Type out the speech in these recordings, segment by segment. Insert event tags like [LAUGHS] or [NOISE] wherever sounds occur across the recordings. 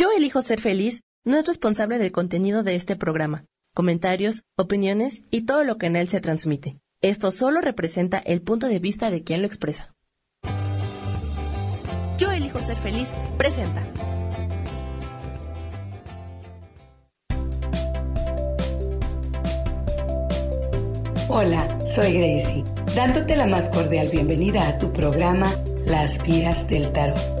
Yo elijo ser feliz no es responsable del contenido de este programa, comentarios, opiniones y todo lo que en él se transmite. Esto solo representa el punto de vista de quien lo expresa. Yo elijo ser feliz presenta. Hola, soy Gracie, dándote la más cordial bienvenida a tu programa Las Vías del Tarot.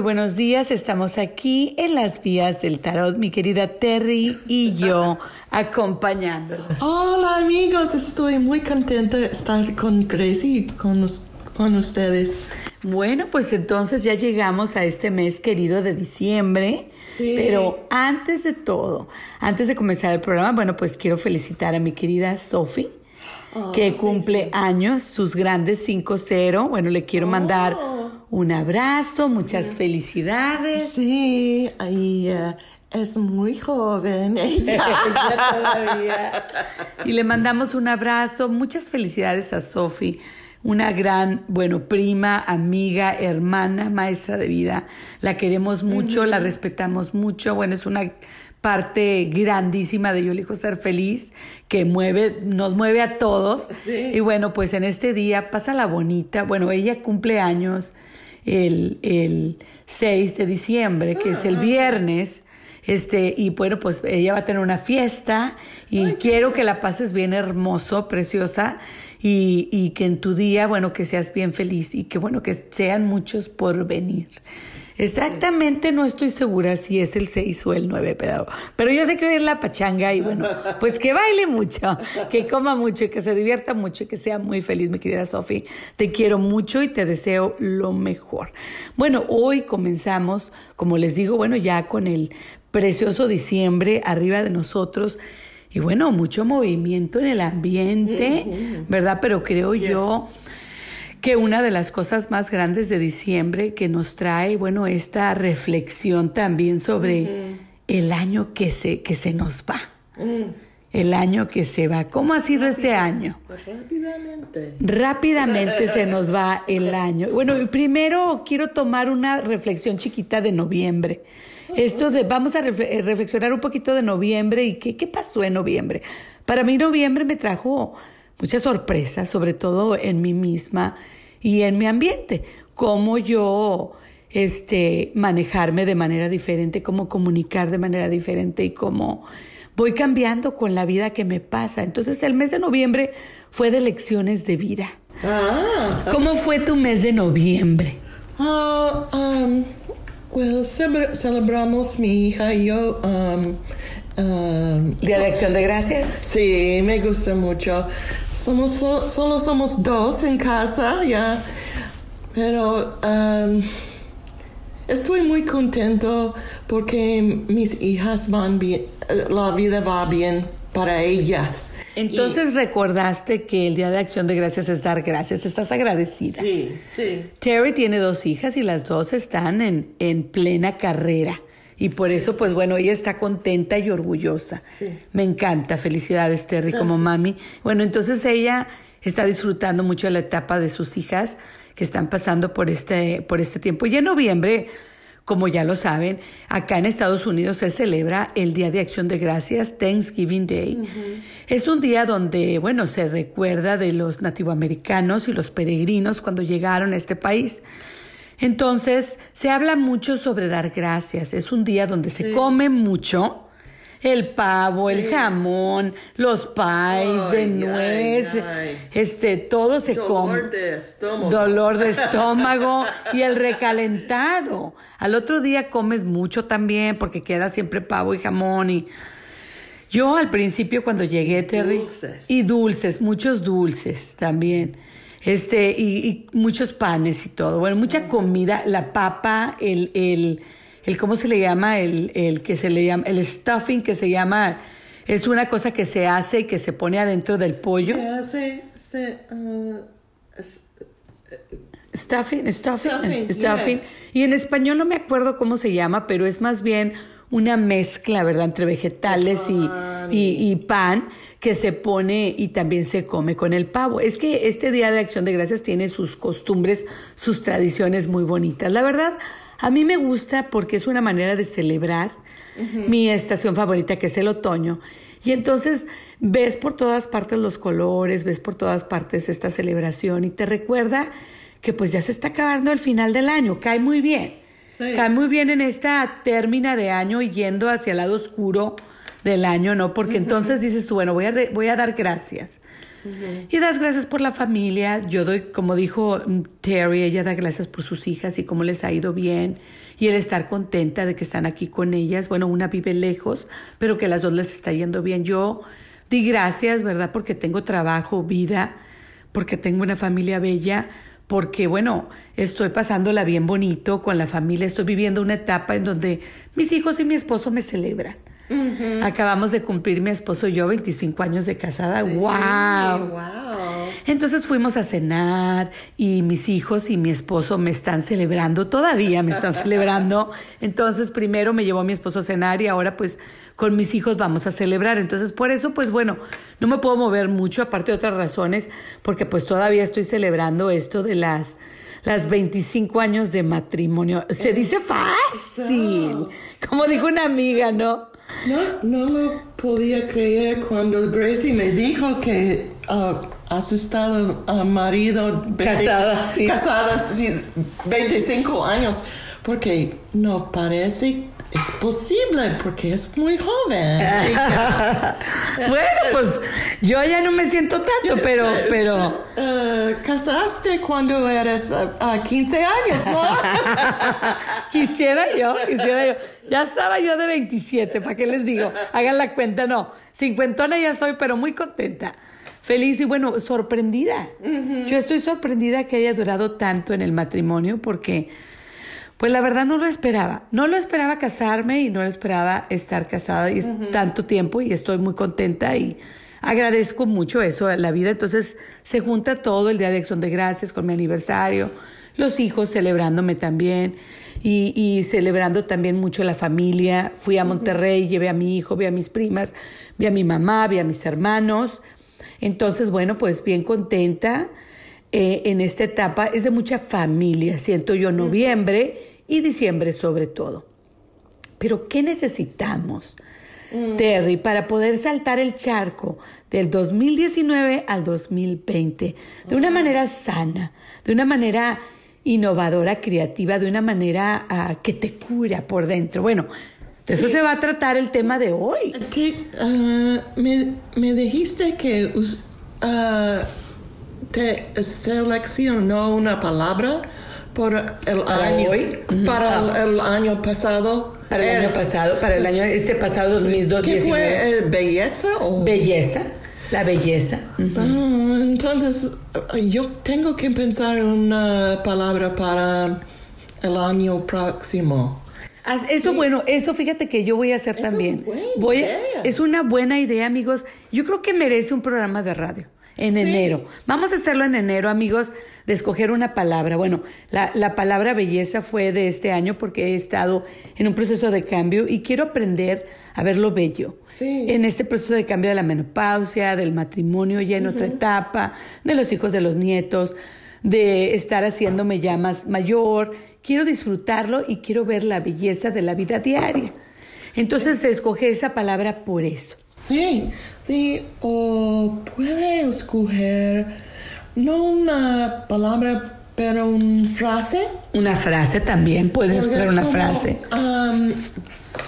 Muy buenos días. Estamos aquí en las vías del tarot, mi querida Terry y yo [LAUGHS] acompañándolos. Hola amigos, estoy muy contenta de estar con Gracie y con, con ustedes. Bueno, pues entonces ya llegamos a este mes querido de diciembre. Sí. Pero antes de todo, antes de comenzar el programa, bueno, pues quiero felicitar a mi querida Sophie. Oh, que sí, cumple sí. años, sus grandes 5-0. Bueno, le quiero mandar Oh. Un abrazo, muchas felicidades. Sí, y eh, es muy joven ella. [LAUGHS] Todavía. Y le mandamos un abrazo, muchas felicidades a Sofi, una gran, bueno, prima, amiga, hermana, maestra de vida. La queremos mucho, la respetamos mucho. Bueno, es una parte grandísima de Yo elijo ser feliz que mueve, nos mueve a todos. Sí. Y bueno, pues en este día pasa la bonita. Bueno, ella cumple años el, el 6 de diciembre, que es el viernes. Este, y bueno, pues ella va a tener una fiesta y quiero que la pases bien hermoso, preciosa, y, y que en tu día, bueno, que seas bien feliz y que bueno, que sean muchos por venir. Exactamente no estoy segura si es el 6 o el 9, pero, pero yo sé que hoy es la pachanga y bueno, pues que baile mucho, que coma mucho y que se divierta mucho y que sea muy feliz, mi querida Sofi. Te quiero mucho y te deseo lo mejor. Bueno, hoy comenzamos, como les digo, bueno, ya con el precioso diciembre arriba de nosotros. Y bueno, mucho movimiento en el ambiente, ¿verdad? Pero creo yo que una de las cosas más grandes de diciembre que nos trae, bueno, esta reflexión también sobre el año que se, que se nos va. El año que se va. ¿Cómo ha sido este año? Rápidamente. Rápidamente se nos va el [LAUGHS] año. Bueno, primero quiero tomar una reflexión chiquita de noviembre. Esto de, vamos a refle- eh, reflexionar un poquito de noviembre y qué, qué pasó en noviembre. Para mí noviembre me trajo muchas sorpresas, sobre todo en mí misma y en mi ambiente. Cómo yo este, manejarme de manera diferente, cómo comunicar de manera diferente y cómo voy cambiando con la vida que me pasa. Entonces el mes de noviembre fue de lecciones de vida. Ah, ¿Cómo fue tu mes de noviembre? um, well, celebra- celebramos mi hija y yo. Um, um, Día de Acción de Gracias. Sí, me gusta mucho. Somos so- solo somos dos en casa, ya. Pero um, estoy muy contento porque mis hijas van bien, la vida va bien para ellas. Entonces recordaste que el Día de Acción de Gracias es dar gracias, estás agradecida. Sí, sí. Terry tiene dos hijas y las dos están en, en plena carrera. Y por eso, pues bueno, ella está contenta y orgullosa. Sí. Me encanta. Felicidades, Terry, como mami. Bueno, entonces ella está disfrutando mucho de la etapa de sus hijas que están pasando por este, por este tiempo. Y en noviembre, como ya lo saben, acá en Estados Unidos se celebra el Día de Acción de Gracias, Thanksgiving Day. Es un día donde, bueno, se recuerda de los nativoamericanos y los peregrinos cuando llegaron a este país. Entonces, se habla mucho sobre dar gracias. Es un día donde se come mucho. El pavo, el jamón, los pies de nuez, ay, ay. este, todo se come. Dolor de estómago. Dolor de estómago [LAUGHS] y el recalentado. Al otro día comes mucho también porque queda siempre pavo y jamón y yo al principio cuando llegué Terry dulces. y dulces, muchos dulces también. Este y, y muchos panes y todo. Bueno, mucha comida, la papa, el el el ¿cómo se le llama? El, el que se le llama, el stuffing que se llama, es una cosa que se hace y que se pone adentro del pollo. ¿Qué hace? Se, uh, es- Stuffing, stuffing, Stuffing, stuffing. yes. Y en español no me acuerdo cómo se llama, pero es más bien una mezcla, ¿verdad? Entre vegetales y, y- y pan que se pone y también se come con el pavo. Es que este Día de Acción de Gracias tiene sus costumbres, sus tradiciones muy bonitas. La verdad, a mí me gusta porque es una manera de celebrar mi estación favorita, que es el otoño. Y entonces ves por todas partes los colores, ves por todas partes esta celebración y te recuerda que pues ya se está acabando el final del año, cae muy bien. Sí. Cae muy bien en esta términa de año y yendo hacia el lado oscuro del año, ¿no? Porque entonces dices tú, bueno, voy a, re- voy a dar gracias. Y das gracias por la familia. Yo doy, como dijo mm, Terry, ella da gracias por sus hijas y cómo les ha ido bien. Y el estar contenta de que están aquí con ellas. Bueno, una vive lejos, pero que las dos les está yendo bien. Yo di gracias, ¿verdad? Porque tengo trabajo, vida, porque tengo una familia bella, porque, bueno, estoy pasándola bien bonito con la familia. Estoy viviendo una etapa en donde mis hijos y mi esposo me celebran. Acabamos de cumplir mi esposo y yo 25 años de casada. ¡Wow! Wow. Entonces fuimos a cenar y mis hijos y mi esposo me están celebrando, todavía me están celebrando. [LAUGHS] Entonces primero me llevó mi esposo a cenar y ahora pues con mis hijos vamos a celebrar. Entonces por eso pues bueno, no me puedo mover mucho, aparte de otras razones, porque pues todavía estoy celebrando esto de las, las 25 años de matrimonio. Se dice fácil, como dijo una amiga, ¿no? No, no lo podía creer cuando Gracie me dijo que ah, has estado ah, marido... 20 Casada, sí. Casada, sí, 25 años. Porque no parece... Es posible porque es muy joven. [LAUGHS] Bueno, pues yo ya no me siento tanto, pero, pero... Eh, casaste cuando eres ah, 15 años, ¿no? [LAUGHS] Quisiera yo, quisiera yo. Ya estaba yo de 27, ¿para qué les digo? Hagan la cuenta, no. Cincuentona ya soy, pero muy contenta. Feliz y bueno, sorprendida. Yo estoy sorprendida que haya durado tanto en el matrimonio porque, pues la verdad no lo esperaba. No lo esperaba casarme y no lo esperaba estar casada y tanto tiempo y estoy muy contenta y agradezco mucho eso a la vida. Entonces se junta todo el Día de Acción de Gracias con mi aniversario, los hijos celebrándome también y, y celebrando también mucho la familia. Fui a Monterrey, llevé a mi hijo, vi a mis primas, vi a mi mamá, vi a mis hermanos. Entonces, bueno, pues bien contenta eh, en esta etapa. Es de mucha familia, siento yo, noviembre y diciembre sobre todo. Pero ¿qué necesitamos, Terry, para poder saltar el charco del 2019 al 2020 de una manera sana, de una manera innovadora, creativa, de una manera ah, que te cura por dentro? Bueno, de eso se va a tratar el tema de hoy. Te- ah, me, me dijiste que ah, te seleccionó una palabra por el ¿Para año hoy? Ujú. para el, el año pasado. Para el Eh, año pasado, para el año, este pasado ¿Qué 2019. fue? eh, ¿Belleza o...? Belleza, la belleza. Ah, entonces, yo tengo que pensar en una palabra para el año próximo. Eso bueno, eso fíjate que yo voy a hacer Es una también. buena Voy a- idea. es una buena idea, amigos. Yo creo que merece un programa de radio en Sí. enero. Vamos a hacerlo en enero, amigos, de escoger una palabra. Bueno, la, la palabra belleza fue de este año porque he estado en un proceso de cambio y quiero aprender a ver lo bello. Sí. En este proceso de cambio de la menopausia, del matrimonio ya en otra etapa, de los hijos, de los nietos, de estar haciéndome ya más mayor. Quiero disfrutarlo y quiero ver la belleza de la vida diaria. Entonces escogí esa palabra por eso. Sí, sí, o puede escoger no una palabra, pero una frase. Una frase también, puedes Porque escoger una como, frase. Um,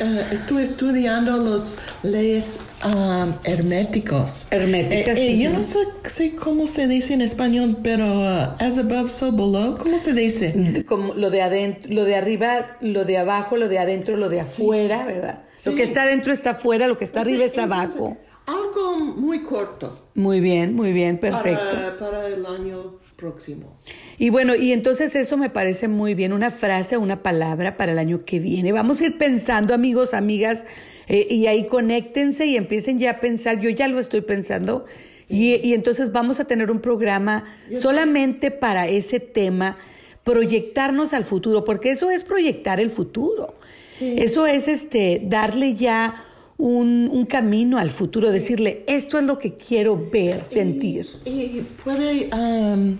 eh, estoy estudiando los leyes um, herméticos. Herméticas, Eh, eh, yo no sé, sé cómo se dice en español, pero uh, as above, so below. ¿Cómo se dice? Como lo de adentro, lo de arriba, lo de abajo, lo de adentro, lo de afuera, ¿verdad? Lo Sí. que está adentro está afuera, lo que está arriba está Entonces, abajo. Algo muy corto Muy bien, muy bien, perfecto. para, para el año próximo. Y bueno, y entonces eso me parece muy bien, una frase, una palabra para el año que viene. Vamos a ir pensando, amigos, amigas, eh, y ahí conéctense y empiecen ya a pensar, yo ya lo estoy pensando, y, y, entonces vamos a tener un programa solamente para ese tema, proyectarnos al futuro, porque eso es proyectar el futuro. Sí. Eso es este darle ya un, un, camino al futuro, decirle, esto es lo que quiero ver, sentir. Y, y puede um,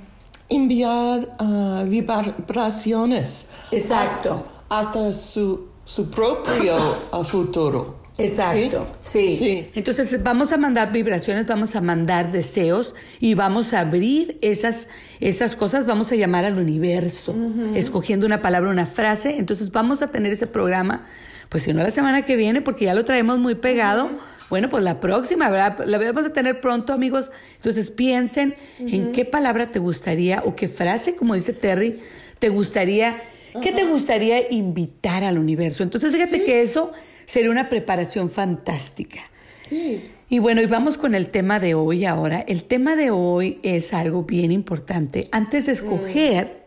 enviar uh, vibraciones. Exacto. Hasta, hasta su, su, propio uh, futuro. Exacto, ¿Sí? ¿Sí? ¿Sí? Entonces vamos a mandar vibraciones, vamos a mandar deseos y vamos a abrir esas, esas cosas, vamos a llamar al universo, uh -huh. escogiendo una palabra, una frase. Entonces vamos a tener ese programa pues si no la semana que viene, porque ya lo traemos muy pegado, uh -huh. Bueno, pues la próxima, ¿verdad? La vamos a tener pronto, amigos. Entonces piensen uh -huh. en qué palabra te gustaría o qué frase, como dice Terry, te gustaría, uh -huh. ¿qué te gustaría invitar al universo? Entonces fíjate ¿Sí? que eso sería una preparación fantástica. Sí. Y bueno, y vamos con el tema de hoy ahora. El tema de hoy es algo bien importante. Antes de escoger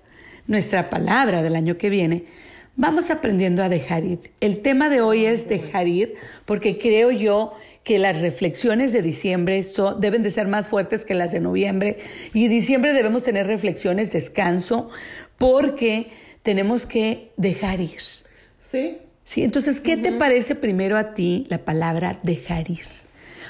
nuestra palabra del año que viene, Vamos aprendiendo a dejar ir. El tema de hoy es dejar ir porque creo yo que las reflexiones de diciembre son, deben de ser más fuertes que las de noviembre y diciembre debemos tener reflexiones, descanso, porque tenemos que dejar ir. Sí. Sí, entonces, ¿qué uh -huh. te parece primero a ti la palabra dejar ir?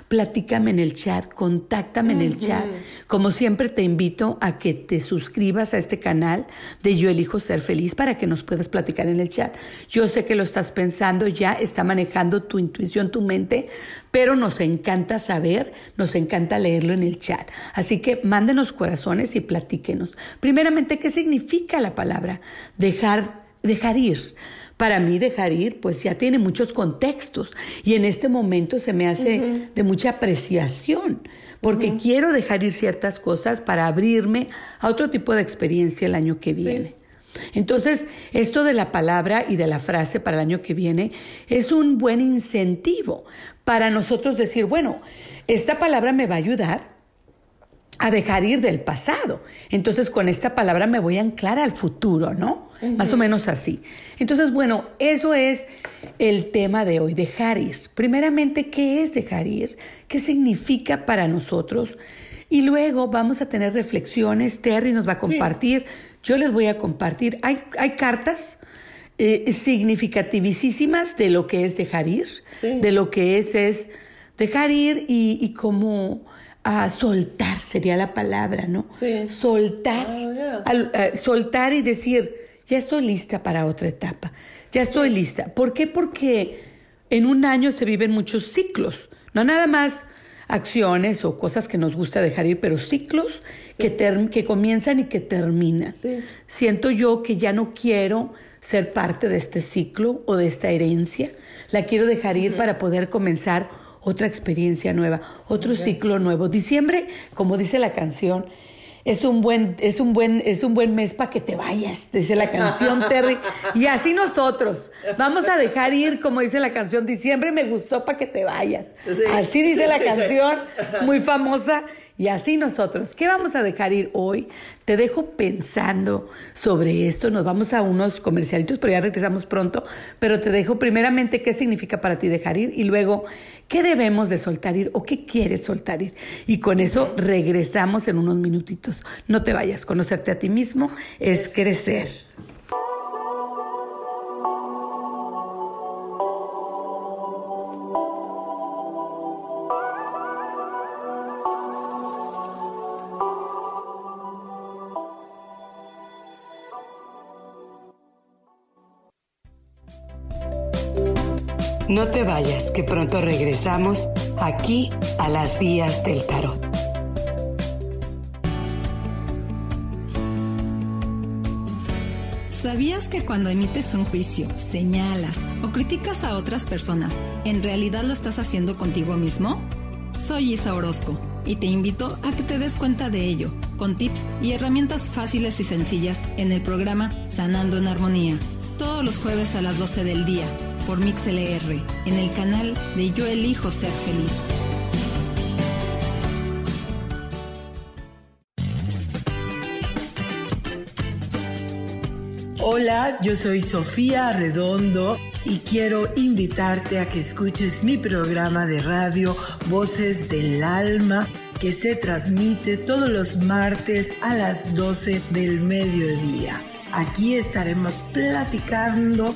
Platícame en el chat, contáctame uh -huh. en el chat. Como siempre te invito a que te suscribas a este canal de Yo elijo ser feliz para que nos puedas platicar en el chat. Yo sé que lo estás pensando ya, está manejando tu intuición, tu mente, pero nos encanta saber, nos encanta leerlo en el chat. Así que mándenos corazones y platíquenos. Primeramente, ¿qué significa la palabra dejar, dejar ir? Para mí dejar ir, pues ya tiene muchos contextos y en este momento se me hace uh -huh. de mucha apreciación, porque uh -huh. quiero dejar ir ciertas cosas para abrirme a otro tipo de experiencia el año que viene. Sí. Entonces, esto de la palabra y de la frase para el año que viene es un buen incentivo para nosotros decir, bueno, esta palabra me va a ayudar a dejar ir del pasado. Entonces con esta palabra me voy a anclar al futuro, ¿no? Uh -huh. Más o menos así. Entonces, bueno, eso es el tema de hoy, dejar ir. Primeramente, ¿qué es dejar ir? ¿Qué significa para nosotros? Y luego vamos a tener reflexiones, Terry nos va a compartir, sí. yo les voy a compartir. Hay, hay cartas eh, significativísimas de lo que es dejar ir, sí. de lo que es, es dejar ir y, y cómo a soltar sería la palabra, ¿no? Sí. Soltar, oh, yeah. al, uh, soltar y decir, ya estoy lista para otra etapa, ya estoy sí. lista. ¿Por qué? Porque en un año se viven muchos ciclos, no nada más acciones o cosas que nos gusta dejar ir, pero ciclos sí. que, que, comienzan y que terminan. Siento yo que ya no quiero ser parte de este ciclo o de esta herencia, la quiero dejar ir uh -huh. para poder comenzar otra experiencia nueva, otro okay. ciclo nuevo. Diciembre, como dice la canción, es un buen, es un buen, es un buen mes para que te vayas, dice la canción Terry. Y así nosotros vamos a dejar ir, como dice la canción, diciembre me gustó para que te vayas. Sí. Así dice la [LAUGHS] canción, muy famosa. Y así nosotros, ¿qué vamos a dejar ir hoy? Te dejo pensando sobre esto. Nos vamos a unos comercialitos, pero ya regresamos pronto. Pero te dejo primeramente qué significa para ti dejar ir y luego qué debemos de soltar ir o qué quieres soltar ir. Y con eso regresamos en unos minutitos. No te vayas, conocerte a ti mismo es crecer. No te vayas, que pronto regresamos aquí a las vías del tarot. ¿Sabías que cuando emites un juicio, señalas o criticas a otras personas, en realidad lo estás haciendo contigo mismo? Soy Isa Orozco y te invito a que te des cuenta de ello, con tips y herramientas fáciles y sencillas en el programa Sanando en Armonía, todos los jueves a las 12 del día por MixLR en el canal de Yo Elijo Ser Feliz. Hola, yo soy Sofía Redondo y quiero invitarte a que escuches mi programa de radio Voces del Alma que se transmite todos los martes a las 12 del mediodía. Aquí estaremos platicando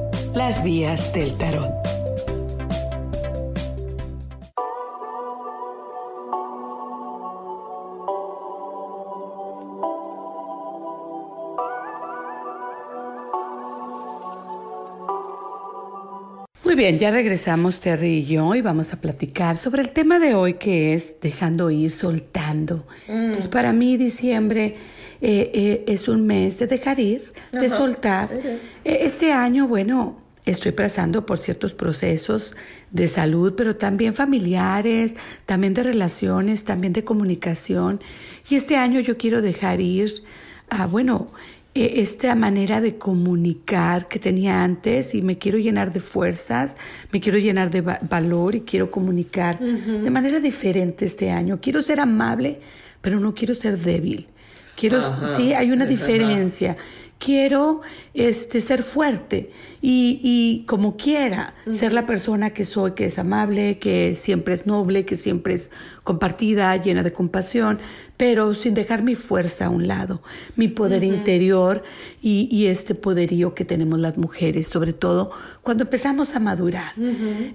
Las Vías del Tarot. Muy bien, ya regresamos Terry y yo y vamos a platicar sobre el tema de hoy que es dejando ir, soltando. Entonces para mí diciembre eh, eh, es un mes de dejar ir, de soltar. Eh, este año, bueno, estoy pasando por ciertos procesos de salud, pero también familiares, también de relaciones, también de comunicación. Y este año yo quiero dejar ir a, bueno, e, esta manera de comunicar que tenía antes y me quiero llenar de fuerzas, me quiero llenar de valor y quiero comunicar de manera diferente este año. Quiero ser amable, pero no quiero ser débil. Quiero, sí, hay una diferencia. Quiero este, ser fuerte y, y como quiera, ser la persona que soy, que es amable, que siempre es noble, que siempre es compartida, llena de compasión, pero sin dejar mi fuerza a un lado, mi poder interior y, y, este poderío que tenemos las mujeres, sobre todo cuando empezamos a madurar.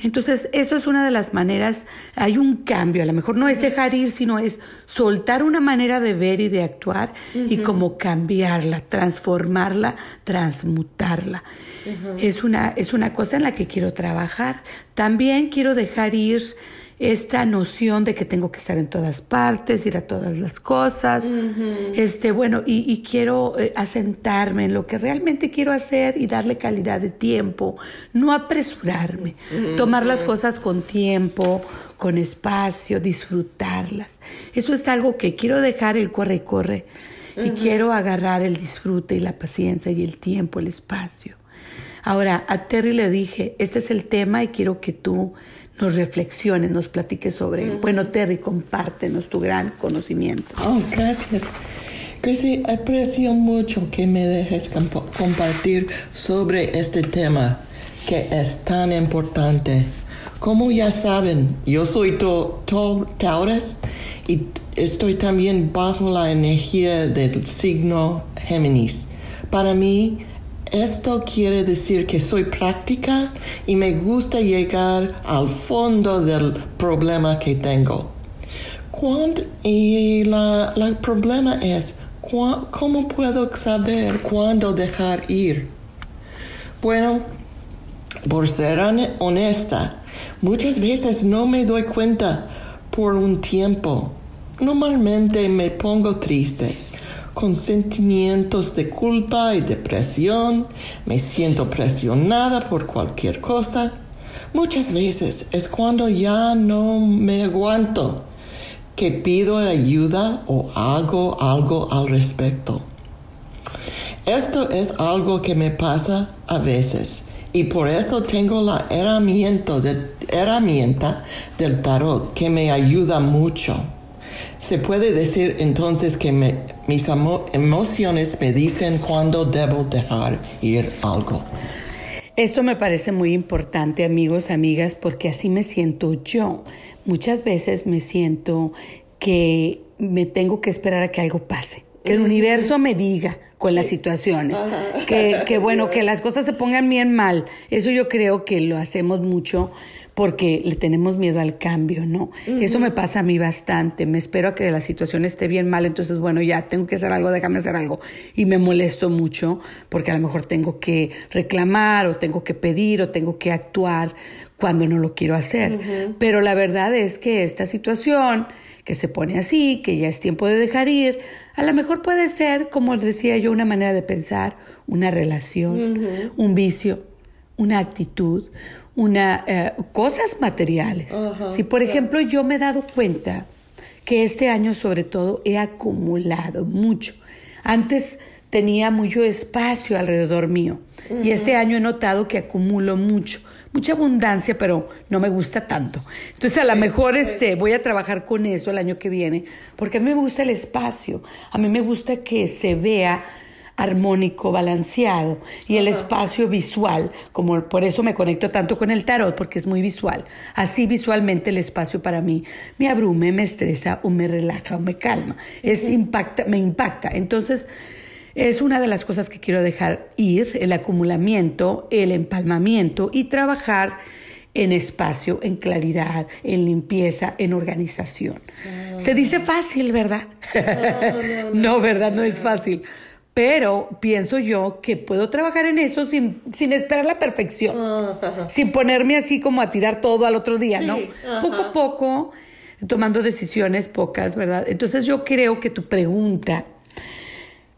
Entonces, eso es una de las maneras, hay un cambio, a lo mejor no es dejar ir, sino es soltar una manera de ver y de actuar y como cambiarla, transformarla, transmutarla. es, una, es una cosa en la que quiero trabajar. También quiero dejar ir esta noción de que tengo que estar en todas partes, ir a todas las cosas, este, bueno, y, quiero eh, asentarme en lo que realmente quiero hacer y darle calidad de tiempo, no apresurarme, tomar las cosas con tiempo, con espacio, disfrutarlas. Eso es algo que quiero dejar el corre y corre y quiero agarrar el disfrute y la paciencia y el tiempo, el espacio. Ahora, a Terry le dije, este es el tema y quiero que tú nos reflexiones, nos platiques sobre él. Bueno, Terry, compártenos tu gran conocimiento. Oh, gracias. Gracie, aprecio mucho que me dejes compartir sobre este tema que es tan importante. Como ya saben, yo soy Taurus y estoy también bajo la energía del signo Géminis. Para mí, esto quiere decir que soy práctica y me gusta llegar al fondo del problema que tengo. y el problema es, ¿cómo puedo saber cuándo dejar ir? Bueno, por ser honesta, Muchas veces no me doy cuenta por un tiempo. Normalmente me pongo triste, con sentimientos de culpa y depresión, me siento presionada por cualquier cosa. Muchas veces es cuando ya no me aguanto que pido ayuda o hago algo al respecto. Esto es algo que me pasa a veces y por eso tengo la herramienta, herramienta del tarot que me ayuda mucho. Se puede decir entonces que mis emociones me dicen cuándo debo dejar ir algo. Esto me parece muy importante, amigos, amigas, porque así me siento yo. Muchas veces me siento que me tengo que esperar a que algo pase, que el universo me diga con las situaciones, que, que bueno, que las cosas se pongan bien mal. Eso yo creo que lo hacemos mucho porque le tenemos miedo al cambio, ¿no? Eso me pasa a mí bastante. Me espero a que la situación esté bien mal, entonces, bueno, ya tengo que hacer algo, déjame hacer algo. Y me molesto mucho porque a lo mejor tengo que reclamar o tengo que pedir o tengo que actuar cuando no lo quiero hacer. Pero la verdad es que esta situación que se pone así, que ya es tiempo de dejar ir, a lo mejor puede ser, como decía yo, una manera de pensar, una relación, un vicio, una actitud, una, eh, cosas materiales. si, por ejemplo, yo me he dado cuenta que este año sobre todo he acumulado mucho. Antes tenía mucho espacio alrededor mío y este año he notado que acumulo mucho, mucha abundancia, pero no me gusta tanto. Entonces a lo mejor este, voy a trabajar con eso el año que viene, porque a mí me gusta el espacio, a mí me gusta que se vea armónico, balanceado y el espacio visual, como por eso me conecto tanto con el tarot, porque es muy visual. Así visualmente el espacio para mí me abrume, me estresa o me relaja o me calma. Es impacta, me impacta. Entonces, es una de las cosas que quiero dejar ir, el acumulamiento, el empalmamiento y trabajar en espacio, en claridad, en limpieza, en organización. Se dice fácil, ¿verdad? no, [LAUGHS] ¿verdad? No es fácil pero pienso yo que puedo trabajar en eso sin, sin esperar la perfección, sin ponerme así como a tirar todo al otro día, ¿no? Poco a poco, tomando decisiones pocas, ¿verdad? Entonces yo creo que tu pregunta,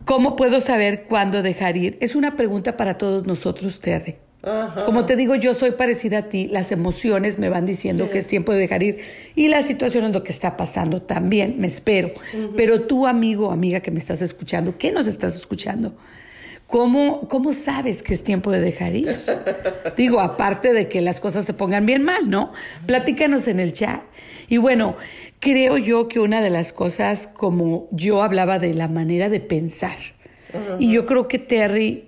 ¿cómo puedo saber cuándo dejar ir? Es una pregunta para todos nosotros, Terry. Como te digo, yo soy parecida a ti, las emociones me van diciendo que es tiempo de dejar ir y la situación es lo que está pasando también, me espero. Pero tú, amigo, amiga que me estás escuchando, ¿qué nos estás escuchando? ¿Cómo, ¿Cómo sabes que es tiempo de dejar ir? [LAUGHS] Digo, aparte de que las cosas se pongan bien mal, ¿no? Platícanos en el chat. Y bueno, creo yo que una de las cosas, como yo hablaba de la manera de pensar, y yo creo que Terry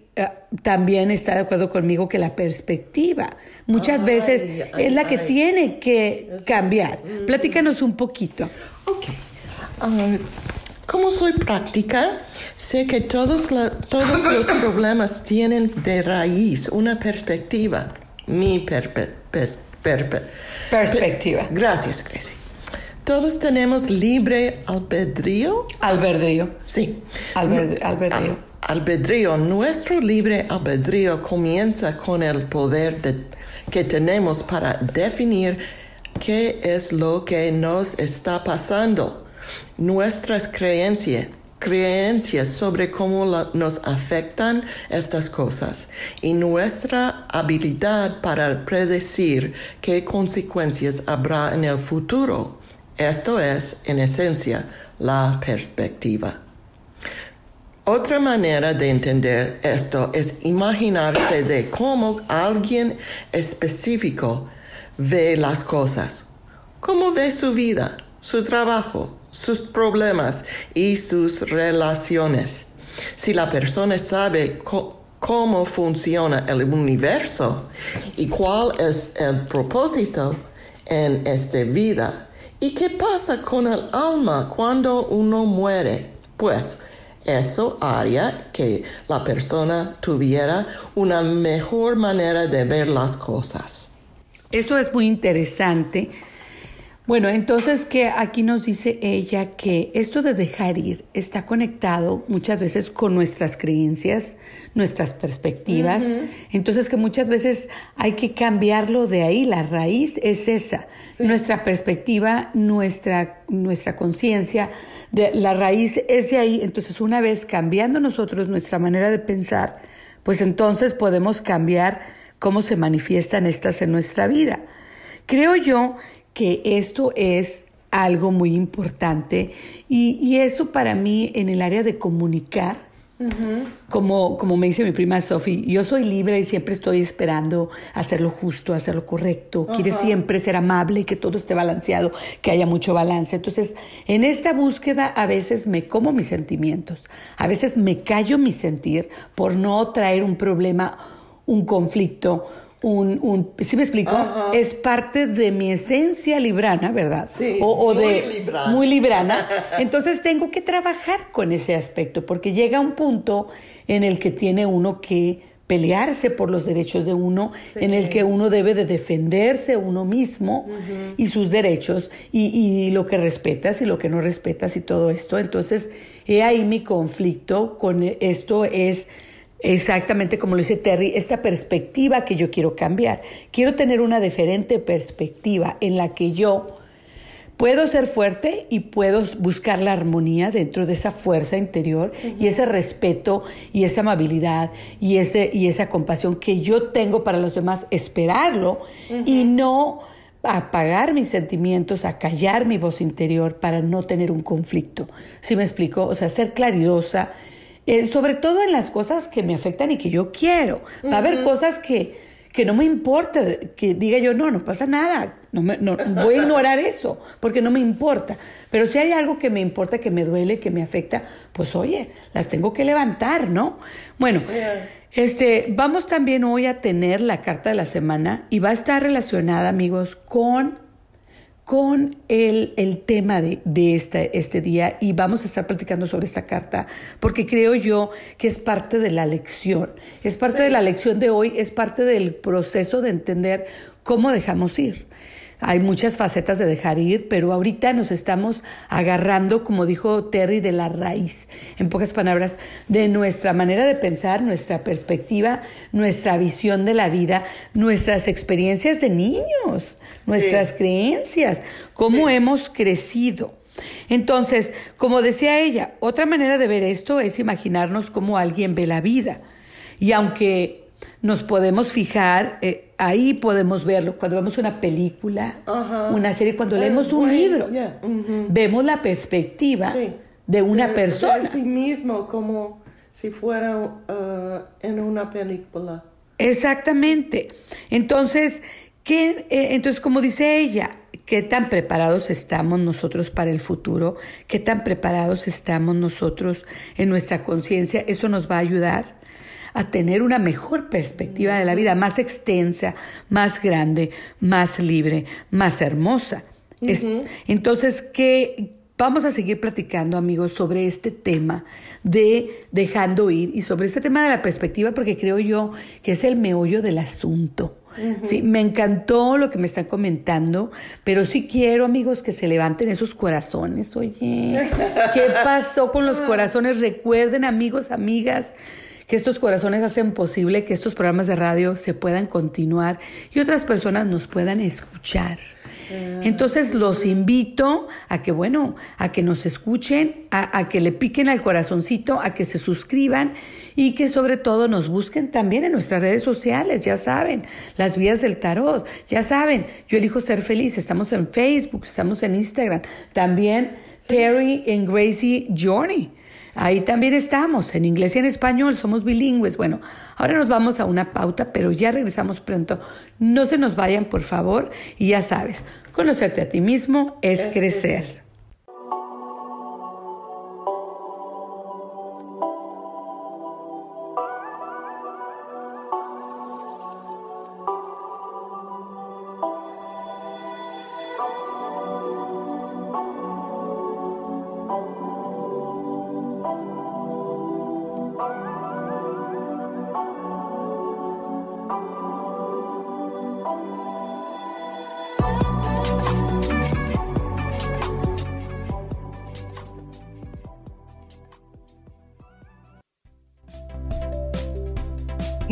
también está de acuerdo conmigo que la perspectiva muchas veces es la que tiene que cambiar. Platícanos un poquito. Ok. Ah, como soy práctica, sé que todos, todos los [LAUGHS] problemas tienen de raíz una perspectiva. Mi perspectiva. Gracias, Gracie. Todos tenemos libre albedrío. Albedrío. Sí. albedrío albedrío, nuestro libre albedrío comienza con el poder que tenemos para definir qué es lo que nos está pasando, nuestras creencias, creencias sobre cómo nos afectan estas cosas y nuestra habilidad para predecir qué consecuencias habrá en el futuro. Esto es, en esencia, la perspectiva. Otra manera de entender esto es imaginarse de cómo alguien específico ve las cosas, cómo ve su vida, su trabajo, sus problemas y sus relaciones. Si la persona sabe cómo funciona el universo y cuál es el propósito en esta vida y qué pasa con el alma cuando uno muere, pues eso haría que la persona tuviera una mejor manera de ver las cosas. Eso es muy interesante. Bueno, entonces que aquí nos dice ella que esto de dejar ir está conectado muchas veces con nuestras creencias, nuestras perspectivas. Entonces que muchas veces hay que cambiarlo de ahí. La raíz es esa. Nuestra perspectiva, nuestra, nuestra conciencia, la raíz es de ahí. Entonces una vez cambiando nosotros nuestra manera de pensar, pues entonces podemos cambiar cómo se manifiestan estas en nuestra vida. Creo yo que esto es algo muy importante. Y, eso para mí en el área de comunicar, como, como me dice mi prima Sophie, yo soy libre y siempre estoy esperando hacer lo justo, hacer lo correcto, quiere siempre ser amable, que todo esté balanceado, que haya mucho balance. Entonces, en esta búsqueda a veces me como mis sentimientos, a veces me callo mi sentir por no traer un problema, un conflicto, un, un ¿sí me explico? Es parte de mi esencia librana, ¿verdad? Sí, o, muy de, librana. Muy librana. [LAUGHS] Entonces tengo que trabajar con ese aspecto, porque llega un punto en el que tiene uno que pelearse por los derechos de uno, en el que uno debe de defenderse uno mismo y sus derechos y, y lo que respetas y lo que no respetas y todo esto. Entonces, he ahí mi conflicto con esto es Exactamente como lo dice Terry, esta perspectiva que yo quiero cambiar. Quiero tener una diferente perspectiva en la que yo puedo ser fuerte y puedo buscar la armonía dentro de esa fuerza interior y ese respeto y esa amabilidad y, ese, y esa compasión que yo tengo para los demás, esperarlo y no apagar mis sentimientos, a callar mi voz interior para no tener un conflicto. ¿Sí me explico? O sea, ser claridosa eh, sobre todo en las cosas que me afectan y que yo quiero. Va a haber cosas que, que no me importa, que diga yo, no, no pasa nada, no, me, no voy a ignorar eso, porque no me importa. Pero si hay algo que me importa, que me duele, que me afecta, pues oye, las tengo que levantar, ¿no? Bueno, este, vamos también hoy a tener la carta de la semana y va a estar relacionada, amigos, con con el, el tema de, de este, este día y vamos a estar platicando sobre esta carta porque creo yo que es parte de la lección, es parte de la lección de hoy, es parte del proceso de entender cómo dejamos ir. Hay muchas facetas de dejar ir, pero ahorita nos estamos agarrando, como dijo Terry, de la raíz, en pocas palabras, de nuestra manera de pensar, nuestra perspectiva, nuestra visión de la vida, nuestras experiencias de niños, nuestras creencias, cómo hemos crecido. Entonces, como decía ella, otra manera de ver esto es imaginarnos cómo alguien ve la vida. Y aunque nos podemos fijar, eh, ahí podemos verlo, cuando vemos una película, una serie, cuando Eh, leemos un libro, yeah, vemos la perspectiva Sí. de una persona. sí mismo como si fuera uh, en una película. Exactamente. Entonces, ¿qué, eh, entonces, como dice ella, ¿qué tan preparados estamos nosotros para el futuro? ¿Qué tan preparados estamos nosotros en nuestra conciencia? Eso nos va a ayudar a tener una mejor perspectiva de la vida, más extensa, más grande, más libre, más hermosa. Es- entonces, ¿qué, Vamos a seguir platicando, amigos, sobre este tema de dejando ir y sobre este tema de la perspectiva, porque creo yo que es el meollo del asunto. Sí, me encantó lo que me están comentando, pero sí quiero, amigos, que se levanten esos corazones. Oye, ¿qué pasó con los [LAUGHS] corazones? Recuerden, amigos, amigas, que estos corazones hacen posible que estos programas de radio se puedan continuar y otras personas nos puedan escuchar. Entonces los invito a que, bueno, a que nos escuchen, a, a, que le piquen al corazoncito, a que se suscriban y que sobre todo nos busquen también en nuestras redes sociales, ya saben, las vías del tarot, ya saben, yo elijo ser feliz, estamos en Facebook, estamos en Instagram, también sí. Terry and Gracie Journey. Ahí también estamos, en inglés y en español, somos bilingües. Bueno, ahora nos vamos a una pauta, pero ya regresamos pronto. No se nos vayan, por favor, y ya sabes, conocerte a ti mismo es, es crecer. crecer.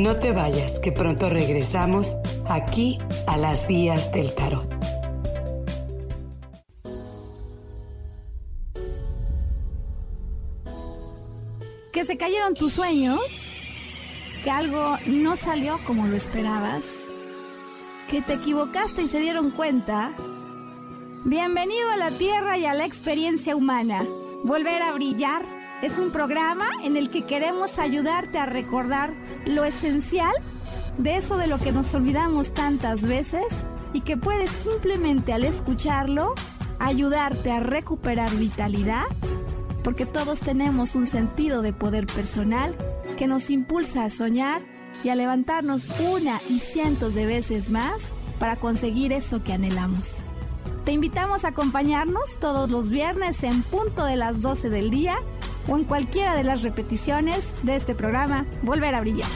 No te vayas, que pronto regresamos aquí a las vías del tarot. Que se cayeron tus sueños, que algo no salió como lo esperabas, que te equivocaste y se dieron cuenta. Bienvenido a la Tierra y a la experiencia humana. Volver a brillar es un programa en el que queremos ayudarte a recordar lo esencial de eso de lo que nos olvidamos tantas veces y que puedes simplemente al escucharlo ayudarte a recuperar vitalidad, porque todos tenemos un sentido de poder personal que nos impulsa a soñar y a levantarnos una y cientos de veces más para conseguir eso que anhelamos. Te invitamos a acompañarnos todos los viernes en punto de las 12 del día o en cualquiera de las repeticiones de este programa Volver a Brillar.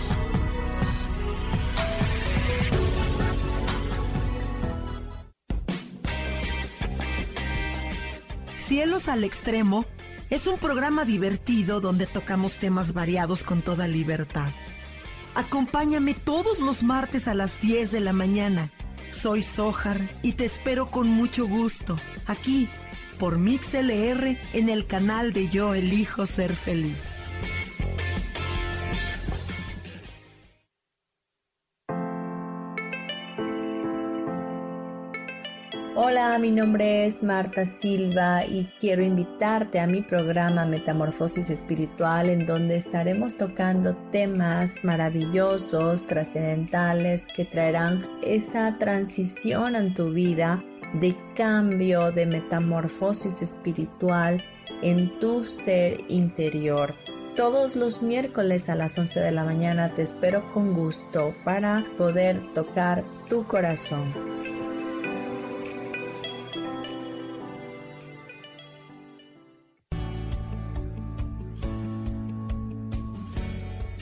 Cielos al Extremo es un programa divertido donde tocamos temas variados con toda libertad. Acompáñame todos los martes a las 10 de la mañana. Soy Sojar y te espero con mucho gusto aquí por MixLR en el canal de Yo Elijo Ser Feliz. Hola, mi nombre es Marta Silva y quiero invitarte a mi programa Metamorfosis Espiritual en donde estaremos tocando temas maravillosos, trascendentales que traerán esa transición en tu vida de cambio, de metamorfosis espiritual en tu ser interior. Todos los miércoles a las 11 de la mañana te espero con gusto para poder tocar tu corazón.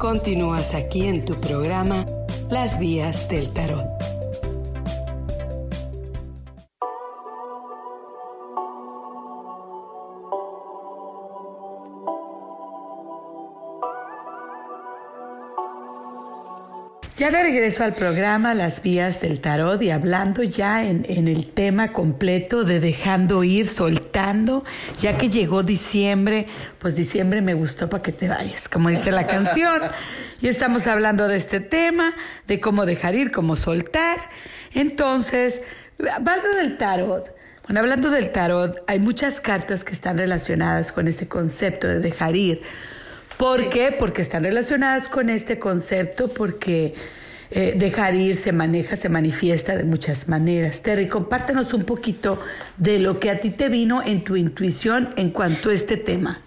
Continúas aquí en tu programa Las Vías del Tarot. Ya de regreso al programa Las Vías del Tarot y hablando ya en, en, el tema completo de dejando ir, ya que llegó diciembre, pues diciembre me gustó para que te vayas, como dice la canción. Y estamos hablando de este tema, de cómo dejar ir, cómo soltar. Entonces, hablando del tarot, bueno, hablando del tarot, hay muchas cartas que están relacionadas con este concepto de dejar ir. ¿Por qué? Porque están relacionadas con este concepto, porque eh, dejar ir se maneja, se manifiesta de muchas maneras. Terry, compártenos un poquito de lo que a ti te vino en tu intuición en cuanto a este tema.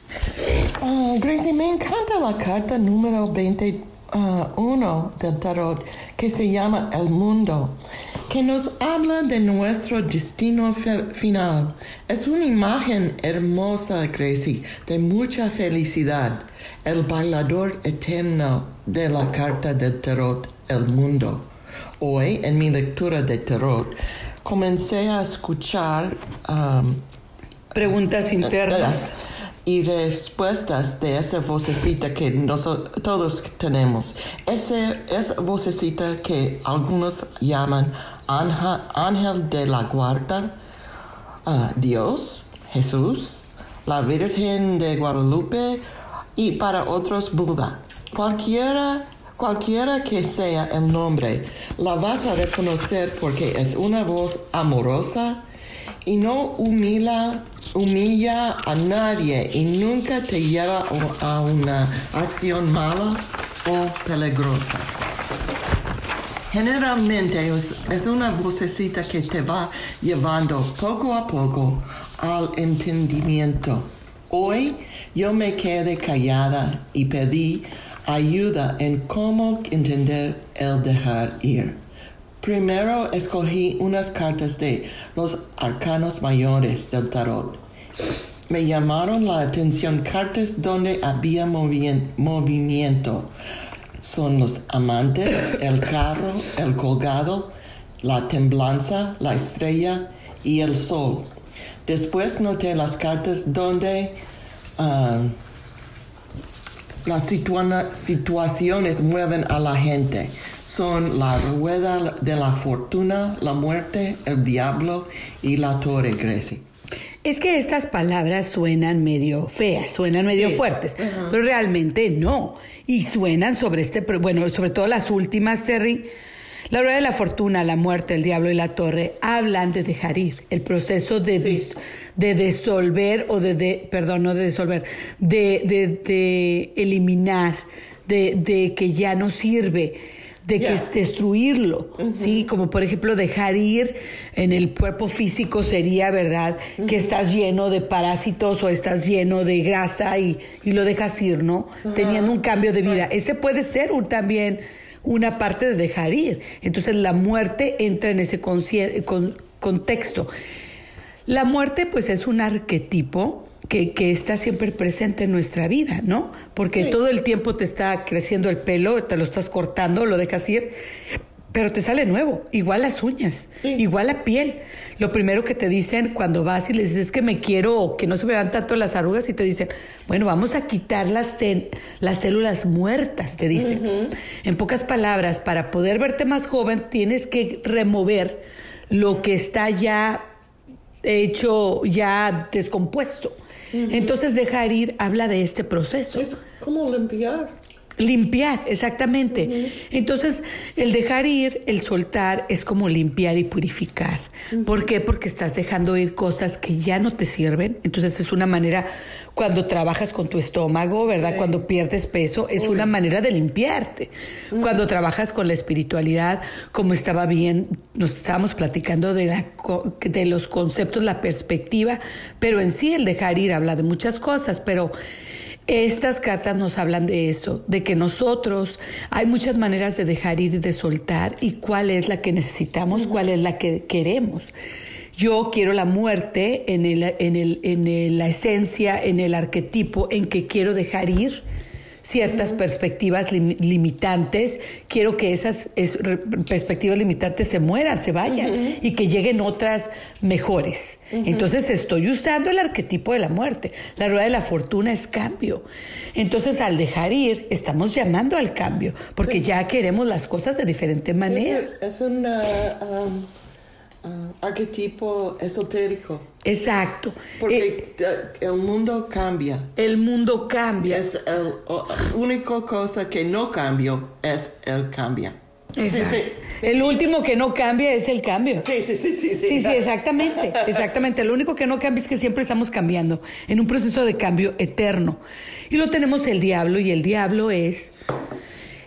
Oh, Gracie, me encanta la carta número 21 del tarot que se llama El Mundo, que nos habla de nuestro destino final. Es una imagen hermosa, Gracie, de mucha felicidad el bailador eterno de la carta del tarot El Mundo. Hoy, en mi lectura de tarot, comencé a escuchar um, preguntas internas y respuestas de esa vocecita que nosotros, todos tenemos. Esa, esa vocecita que algunos llaman ángel, ángel de la guarda, uh, Dios, Jesús, la Virgen de Guadalupe, y para otros Buda. Cualquiera, cualquiera que sea el nombre, la vas a reconocer porque es una voz amorosa y no humilla, humilla a nadie y nunca te lleva a una acción mala o peligrosa. Generalmente es una vocecita que te va llevando poco a poco al entendimiento. Hoy yo me quedé callada y pedí ayuda en cómo entender el dejar ir. Primero escogí unas cartas de los arcanos mayores del tarot. Me llamaron la atención cartas donde había movimiento. Son los amantes, el carro, el colgado, la temblanza, la estrella y el sol. Después noté las cartas donde ah, las situaciones mueven a la gente. Son la rueda de la fortuna, la muerte, el diablo y la torre Grecia. Es que estas palabras suenan medio feas, suenan medio fuertes, pero realmente no. Y suenan sobre este, bueno, sobre todo las últimas, Terry. La rueda de la fortuna, la muerte, el diablo y la torre hablan de dejar ir, el proceso de de disolver o de, perdón, no de disolver, de, de, eliminar, de, que ya no sirve, de que es destruirlo, ¿sí? Como por ejemplo dejar ir en el cuerpo físico sería, ¿verdad? Que estás lleno de parásitos o estás lleno de grasa y, lo dejas ir, ¿no? Teniendo un cambio de vida. Ese puede ser un, también una parte de dejar ir. Entonces la muerte entra en ese contexto. La muerte pues es un arquetipo que, está siempre presente en nuestra vida, ¿no? Porque todo el tiempo te está creciendo el pelo, te lo estás cortando, lo dejas ir, pero te sale nuevo, igual las uñas, igual la piel. Lo primero que te dicen cuando vas y les dices es que me quiero, que no se me vean tanto las arrugas y te dicen, bueno, vamos a quitar las, las células muertas, te dicen. En pocas palabras, para poder verte más joven tienes que remover lo que está ya hecho ya descompuesto. Entonces dejar ir habla de este proceso. Es como limpiar. Limpiar, exactamente. Entonces, el dejar ir, el soltar, es como limpiar y purificar. ¿Por qué? Porque estás dejando ir cosas que ya no te sirven. Entonces, es una manera cuando trabajas con tu estómago, ¿verdad? Cuando pierdes peso, es una manera de limpiarte. Cuando trabajas con la espiritualidad, como estaba bien, nos estábamos platicando de, la, de los conceptos, la perspectiva, pero en sí el dejar ir habla de muchas cosas, pero... Estas cartas nos hablan de eso, de que nosotros hay muchas maneras de dejar ir y de soltar y cuál es la que necesitamos, cuál es la que queremos. Yo quiero la muerte en, el, en, el, en la esencia, en el arquetipo, en que quiero dejar ir ciertas perspectivas limitantes, quiero que esas perspectivas limitantes se mueran, se vayan y que lleguen otras mejores. Entonces estoy usando el arquetipo de la muerte. La rueda de la fortuna es cambio. Entonces al dejar ir, estamos llamando al cambio, porque ya queremos las cosas de diferente manera. Es, una... Um, Ah, arquetipo esotérico. Exacto. Porque eh, el mundo cambia. El mundo cambia. Es el única cosa que no cambia es el cambia. El último que no cambia es el cambio. Sí, sí, sí, sí. Sí, sí, exactamente. [LAUGHS] Exactamente. Lo único que no cambia es que siempre estamos cambiando en un proceso de cambio eterno. Y lo tenemos el diablo y el diablo es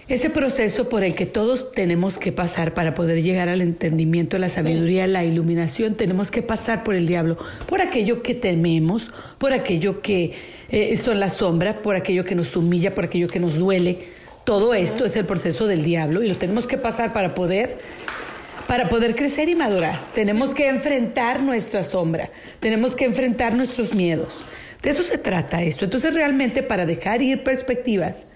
ese proceso por el que todos tenemos que pasar para poder llegar al entendimiento, la sabiduría, la iluminación, tenemos que pasar por el diablo, por aquello que tememos, por aquello que eh, son la sombra, por aquello que nos humilla, por aquello que nos duele. Todo esto es el proceso del diablo y lo tenemos que pasar para poder para poder crecer y madurar. Tenemos que enfrentar nuestra sombra, tenemos que enfrentar nuestros miedos. De eso se trata esto. Entonces realmente para dejar ir perspectivas,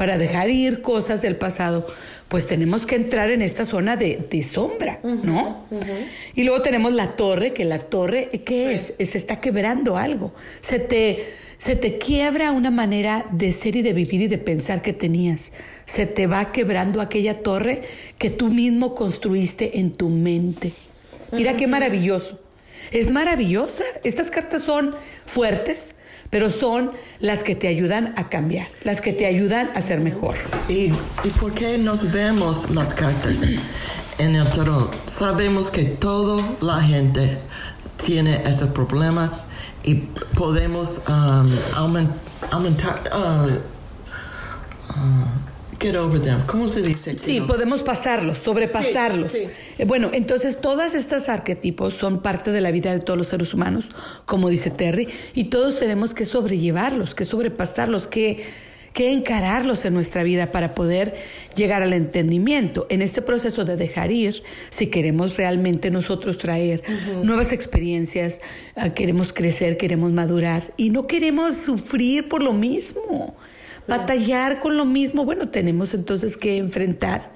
para dejar ir cosas del pasado, pues tenemos que entrar en esta zona de, sombra, ¿no? Y luego tenemos la torre, que la torre, ¿qué es? Se está quebrando algo. Se te, se te quiebra una manera de ser y de vivir y de pensar que tenías. Se te va quebrando aquella torre que tú mismo construiste en tu mente. Mira qué maravilloso. Es maravillosa. Estas cartas son fuertes, pero son las que te ayudan a cambiar, las que te ayudan a ser mejor. ¿Y, por qué nos vemos las cartas en el tarot? Sabemos que toda la gente tiene esos problemas y podemos um, aumentar... Uh, get over them. ¿Cómo se dice? Sí, podemos pasarlos, sobrepasarlos. Eh, bueno, entonces todas estas arquetipos son parte de la vida de todos los seres humanos, como dice Terry, y todos tenemos que sobrellevarlos, que sobrepasarlos, que que encararlos en nuestra vida para poder llegar al entendimiento. En este proceso de dejar ir, si queremos realmente nosotros traer nuevas experiencias, ah, queremos crecer, queremos madurar y no queremos sufrir por lo mismo, batallar con lo mismo, bueno, tenemos entonces que enfrentar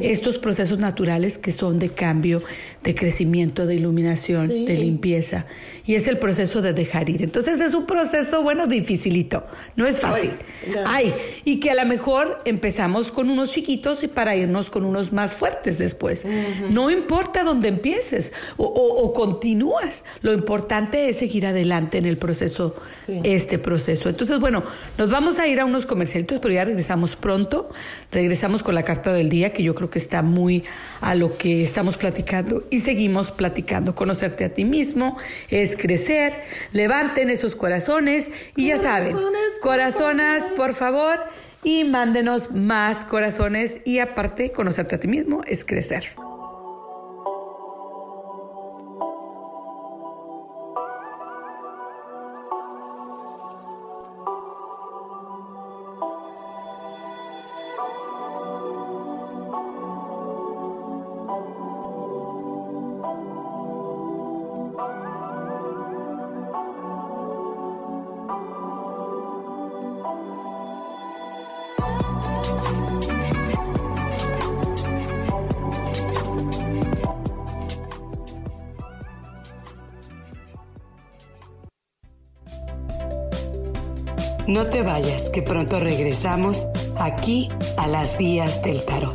estos procesos naturales que son de cambio, de crecimiento, de iluminación, de limpieza. Y es el proceso de dejar ir. Entonces es un proceso, bueno, dificilito. No es fácil. Ay, y que a lo mejor empezamos con unos chiquitos y para irnos con unos más fuertes después. No importa dónde empieces o, continúas. Lo importante es seguir adelante en el proceso, este proceso. Entonces, bueno, nos vamos a ir a unos comercialitos, pero ya regresamos pronto. Regresamos con la carta del día que yo creo que está muy a lo que estamos platicando y seguimos platicando. Conocerte a ti mismo es crecer, levanten esos corazones y ya saben, corazones, por favor, y mándenos más corazones y aparte, conocerte a ti mismo es crecer. No te vayas, que pronto regresamos aquí a las vías del tarot.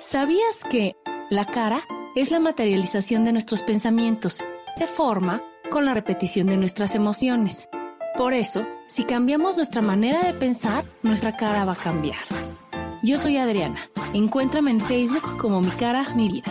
¿Sabías que la cara es la materialización de nuestros pensamientos? Se forma con la repetición de nuestras emociones. Por eso, si cambiamos nuestra manera de pensar, nuestra cara va a cambiar. Yo soy Adriana. Encuéntrame en Facebook como mi cara, mi vida.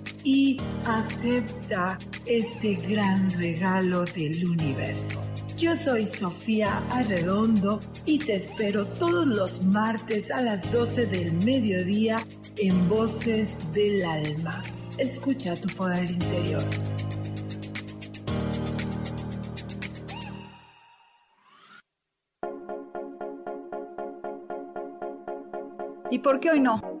y acepta este gran regalo del universo. Yo soy Sofía Arredondo y te espero todos los martes a las 12 del mediodía en Voces del Alma. Escucha tu poder interior. ¿Y por qué hoy no?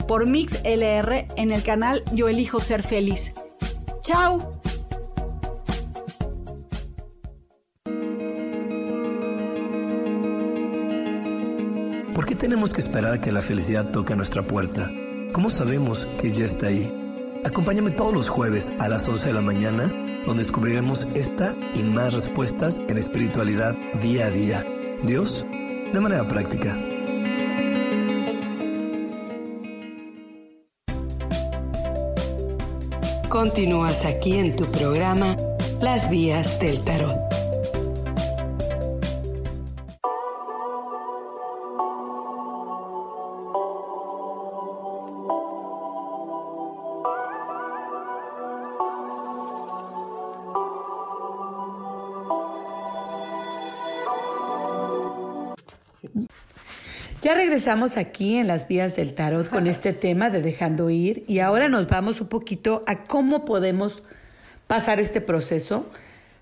por Mix LR en el canal Yo Elijo Ser Feliz. ¡Chao! ¿Por qué tenemos que esperar a que la felicidad toque a nuestra puerta? ¿Cómo sabemos que ya está ahí? Acompáñame todos los jueves a las 11 de la mañana, donde descubriremos esta y más respuestas en espiritualidad día a día. Dios, de manera práctica. Continúas aquí en tu programa Las Vías del Tarot. Ya regresamos aquí en las vías del tarot con este tema de dejando ir y ahora nos vamos un poquito a cómo podemos pasar este proceso.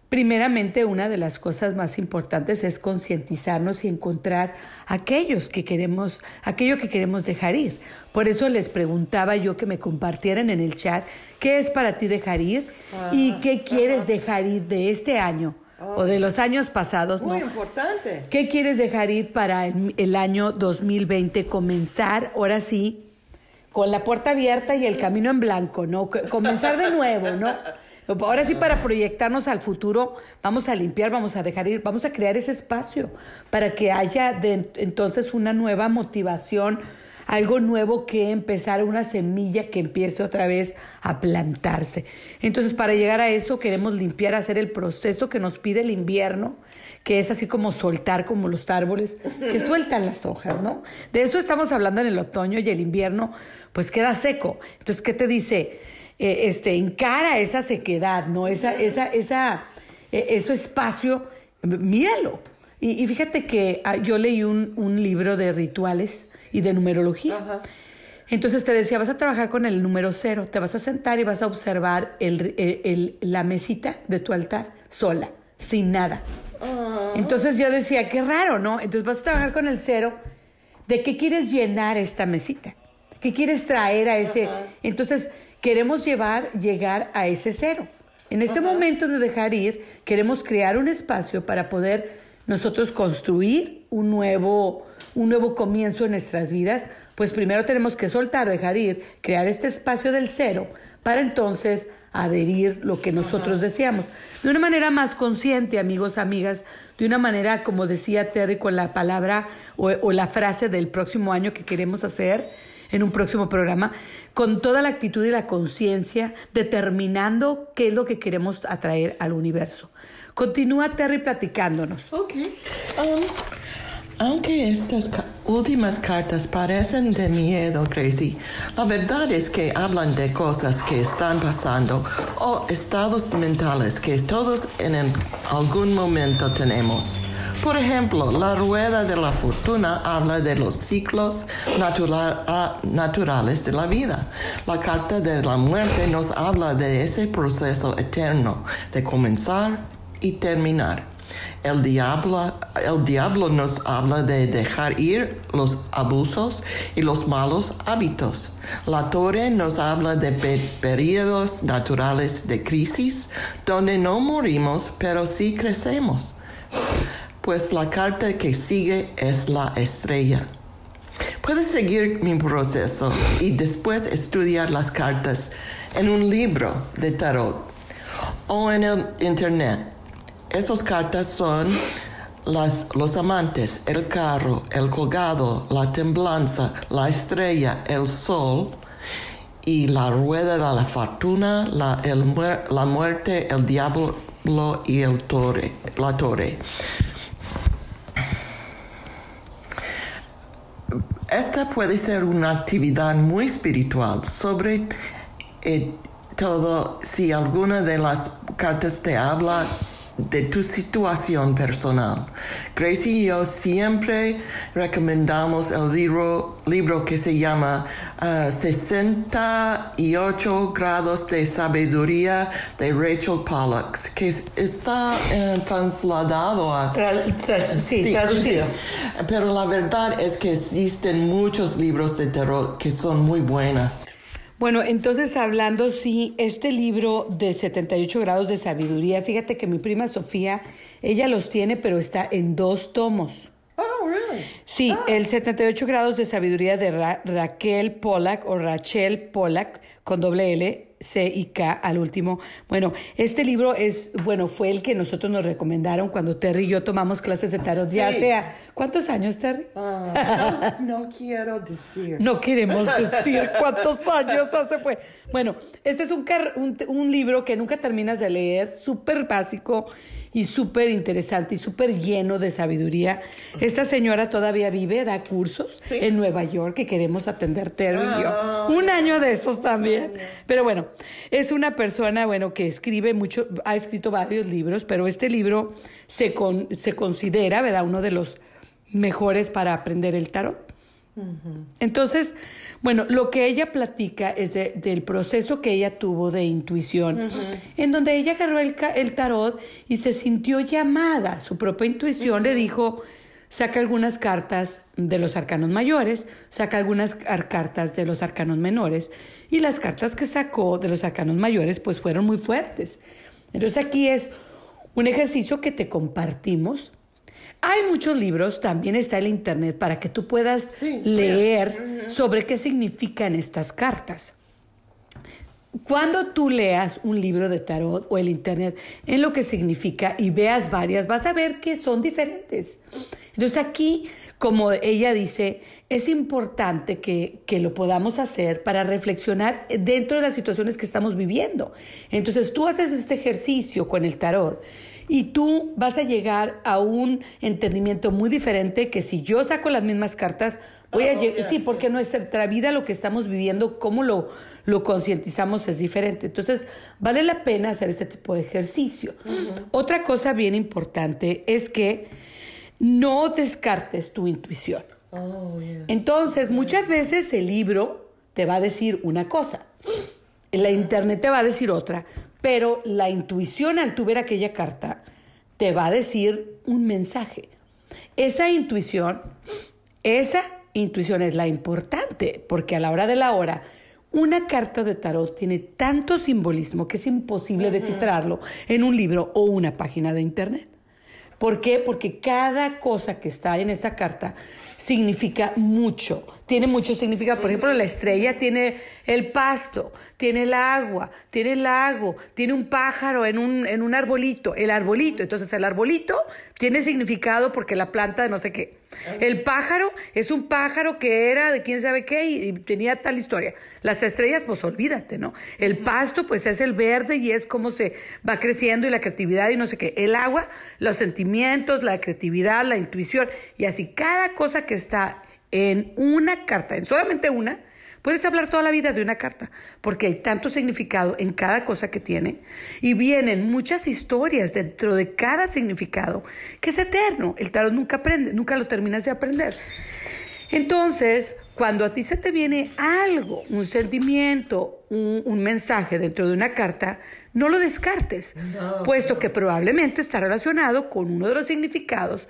Primeramente, una de las cosas más importantes es concientizarnos y encontrar aquellos que queremos, aquello que queremos dejar ir. Por eso les preguntaba yo que me compartieran en el chat qué es para ti dejar ir y qué quieres dejar ir de este año o de los años pasados. Muy ¿no? importante. ¿Qué quieres dejar ir para el, el año 2020? Comenzar, ahora sí, con la puerta abierta y el camino en blanco, ¿no? Comenzar de nuevo, ¿no? Ahora sí, para proyectarnos al futuro, vamos a limpiar, vamos a dejar ir, vamos a crear ese espacio para que haya de, entonces una nueva motivación, algo nuevo que empezar, una semilla que empiece otra vez a plantarse. Entonces, para llegar a eso, queremos limpiar, hacer el proceso que nos pide el invierno, que es así como soltar como los árboles, que [LAUGHS] sueltan las hojas, ¿no? De eso estamos hablando en el otoño y el invierno, pues queda seco. Entonces, ¿qué te dice? Eh, este, encara esa sequedad, ¿no? Esa, esa, esa, eh, ese espacio, míralo. Y, y fíjate que ah, yo leí un, un libro de rituales y de numerología. Entonces te decía, vas a trabajar con el número cero, te vas a sentar y vas a observar el- el- el- la mesita de tu altar sola, sin nada. Entonces yo decía, qué raro, ¿no? Entonces vas a trabajar con el cero. ¿De qué quieres llenar esta mesita? ¿Qué quieres traer a ese? Entonces queremos llevar, llegar a ese cero. En este momento de dejar ir, queremos crear un espacio para poder nosotros construir un nuevo, un nuevo comienzo en nuestras vidas. Pues primero tenemos que soltar, dejar ir, crear este espacio del cero para entonces adherir lo que nosotros deseamos. De una manera más consciente, amigos, amigas, de una manera, como decía Terry, con la palabra o, o la frase del próximo año que queremos hacer en un próximo programa, con toda la actitud y la conciencia, determinando qué es lo que queremos atraer al universo. Continúa Terry platicándonos. Ok. Um, aunque estas últimas cartas parecen de miedo, Gracie, la verdad es que hablan de cosas que están pasando o estados mentales que todos en algún momento tenemos. Por ejemplo, la rueda de la fortuna habla de los ciclos ah, naturales de la vida. La carta de la muerte nos habla de ese proceso eterno de comenzar y terminar. El diablo, el diablo nos habla de dejar ir los abusos y los malos hábitos. La torre nos habla de pe- periodos naturales de crisis donde no morimos pero sí crecemos. Pues la carta que sigue es la estrella. Puedes seguir mi proceso y después estudiar las cartas en un libro de tarot o en el internet. Esas cartas son las, los amantes, el carro, el colgado, la temblanza, la estrella, el sol y la rueda de la fortuna, la, el muerte, el diablo y el torre, la torre. Esta puede ser una actividad muy espiritual, sobre eh, todo si alguna de las cartas te habla de tu situación personal. Gracie y yo siempre recomendamos el libro, libro que se llama ah, 68 grados de sabiduría de Rachel Pollack, que es- está eh, trasladado a... Tra- tra- sí, traducido. Pero la verdad es que existen muchos libros de terror que son muy buenas. Bueno, entonces hablando, sí, este libro de 78 grados de sabiduría, fíjate que mi prima Sofía, ella los tiene, pero está en dos tomos. Oh, really? Sí, el 78 grados de sabiduría de Ra- Raquel Pollack o Rachel Pollack con doble L, C y K al último. Bueno, este libro es, bueno, fue el que nosotros nos recomendaron cuando Terry y yo tomamos clases de tarot. Ya Sí. sea, ¿cuántos años, Terry? Ah, no, no quiero decir. No queremos decir cuántos años hace fue. Bueno, este es un, car- un, un libro que nunca terminas de leer, súper básico y súper interesante y súper lleno de sabiduría. Esta señora todavía vive, da cursos Sí. en Nueva York que queremos atender Terry y yo. Ah. Un año de esos también. Pero bueno, es una persona, bueno, que escribe mucho, ha escrito varios libros, pero este libro se, con- se considera, ¿verdad?, uno de los mejores para aprender el tarot. Entonces, Bueno, lo que ella platica es del proceso que ella tuvo de intuición, en donde ella agarró el, el, tarot y se sintió llamada. Su propia intuición le dijo, saca algunas cartas de los arcanos mayores, saca algunas cartas de los arcanos menores, y las cartas que sacó de los arcanos mayores pues fueron muy fuertes. Entonces aquí es un ejercicio que te compartimos. Hay muchos libros, también está el Internet para que tú puedas leer sobre qué significan estas cartas. Cuando tú leas un libro de tarot o el internet en lo que significa y veas varias, vas a ver que son diferentes. Entonces aquí, como ella dice, es importante que, que, lo podamos hacer para reflexionar dentro de las situaciones que estamos viviendo. Entonces tú haces este ejercicio con el tarot y tú vas a llegar a un entendimiento muy diferente que si yo saco las mismas cartas, voy a llegar, sí, porque nuestra vida, lo que estamos viviendo, cómo lo, lo concientizamos es diferente. Entonces, vale la pena hacer este tipo de ejercicio. Otra cosa bien importante es que no descartes tu intuición. Oh, Entonces, muchas veces el libro te va a decir una cosa, la internet te va a decir otra, pero la intuición al tu ver aquella carta te va a decir un mensaje. Esa intuición, esa intuición es la importante, porque a la hora de la hora, una carta de tarot tiene tanto simbolismo que es imposible descifrarlo en un libro o una página de internet. ¿Por qué? Porque cada cosa que está en esa carta significa mucho, tiene mucho significado. Por ejemplo, la estrella tiene el pasto, tiene el agua, tiene el lago, tiene un pájaro en un, en un arbolito, el arbolito. Entonces el arbolito tiene significado porque la planta de no sé qué. El pájaro es un pájaro que era de quién sabe qué y, tenía tal historia. Las estrellas, pues olvídate, ¿no? El pasto, pues es el verde y es como se va creciendo y la creatividad y no sé qué. El agua, los sentimientos, la creatividad, la intuición y así. Cada cosa que está en una carta, en solamente una, Puedes hablar toda la vida de una carta, porque hay tanto significado en cada cosa que tiene y vienen muchas historias dentro de cada significado que es eterno. El tarot nunca aprende, nunca lo terminas de aprender. Entonces, cuando a ti se te viene algo, un sentimiento, un, mensaje dentro de una carta, no lo descartes, puesto que probablemente está relacionado con uno de los significados,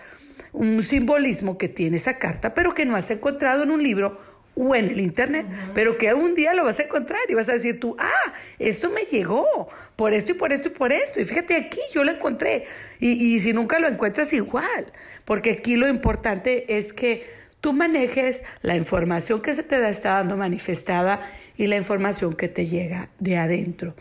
un simbolismo que tiene esa carta, pero que no has encontrado en un libro o en el internet, pero que un día lo vas a encontrar y vas a decir tú, ah, esto me llegó por esto y por esto y por esto. Y fíjate aquí, yo lo encontré. Y, y si nunca lo encuentras, igual, porque aquí lo importante es que tú manejes la información que se te está dando manifestada y la información que te llega de adentro.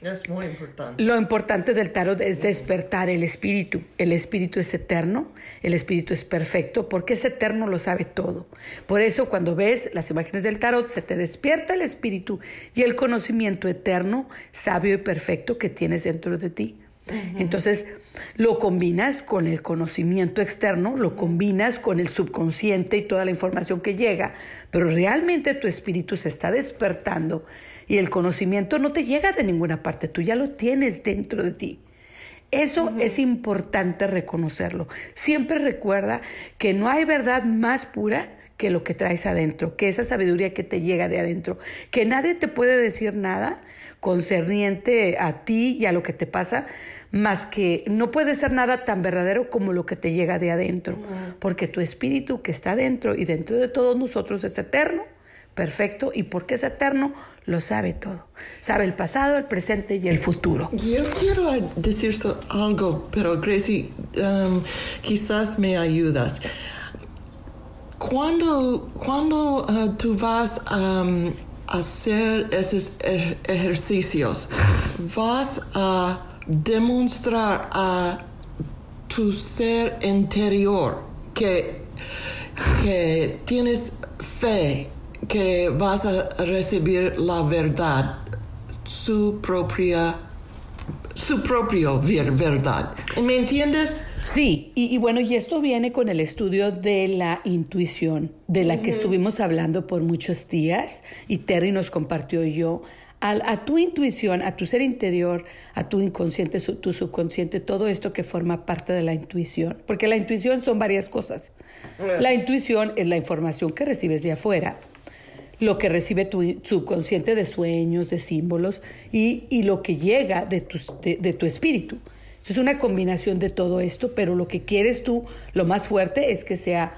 Es muy importante. Lo importante del tarot es despertar el espíritu. El espíritu es eterno, el espíritu es perfecto, porque es eterno, lo sabe todo. Por eso cuando ves las imágenes del tarot, se te despierta el espíritu y el conocimiento eterno, sabio y perfecto que tienes dentro de ti. Entonces, lo combinas con el conocimiento externo, lo combinas con el subconsciente y toda la información que llega, pero realmente tu espíritu se está despertando y el conocimiento no te llega de ninguna parte, tú ya lo tienes dentro de ti. Eso es importante reconocerlo. Siempre recuerda que no hay verdad más pura que lo que traes adentro, que esa sabiduría que te llega de adentro, que nadie te puede decir nada concerniente a ti y a lo que te pasa, más que no puede ser nada tan verdadero como lo que te llega de adentro, porque tu espíritu que está dentro y dentro de todos nosotros es eterno, perfecto, y porque es eterno, lo sabe todo. Sabe el pasado, el presente y el futuro. Yo quiero decir algo, pero Gracie, um, quizás me ayudas. Cuando, cuando uh, tú vas um, a hacer esos ejercicios, vas a demostrar a tu ser interior que, que tienes fe que vas a recibir la verdad, su propia, su propio verdad. ¿Me entiendes? Sí, y, bueno, y esto viene con el estudio de la intuición, de la que estuvimos hablando por muchos días, y Terry nos compartió yo a, tu intuición, a tu ser interior, a tu inconsciente, tu subconsciente, todo esto que forma parte de la intuición. Porque la intuición son varias cosas. La intuición es la información que recibes de afuera. lo que recibe tu subconsciente de sueños, de símbolos y, y lo que llega de tu, de, de tu espíritu. Es una combinación de todo esto, pero lo que quieres tú, lo más fuerte, es que sea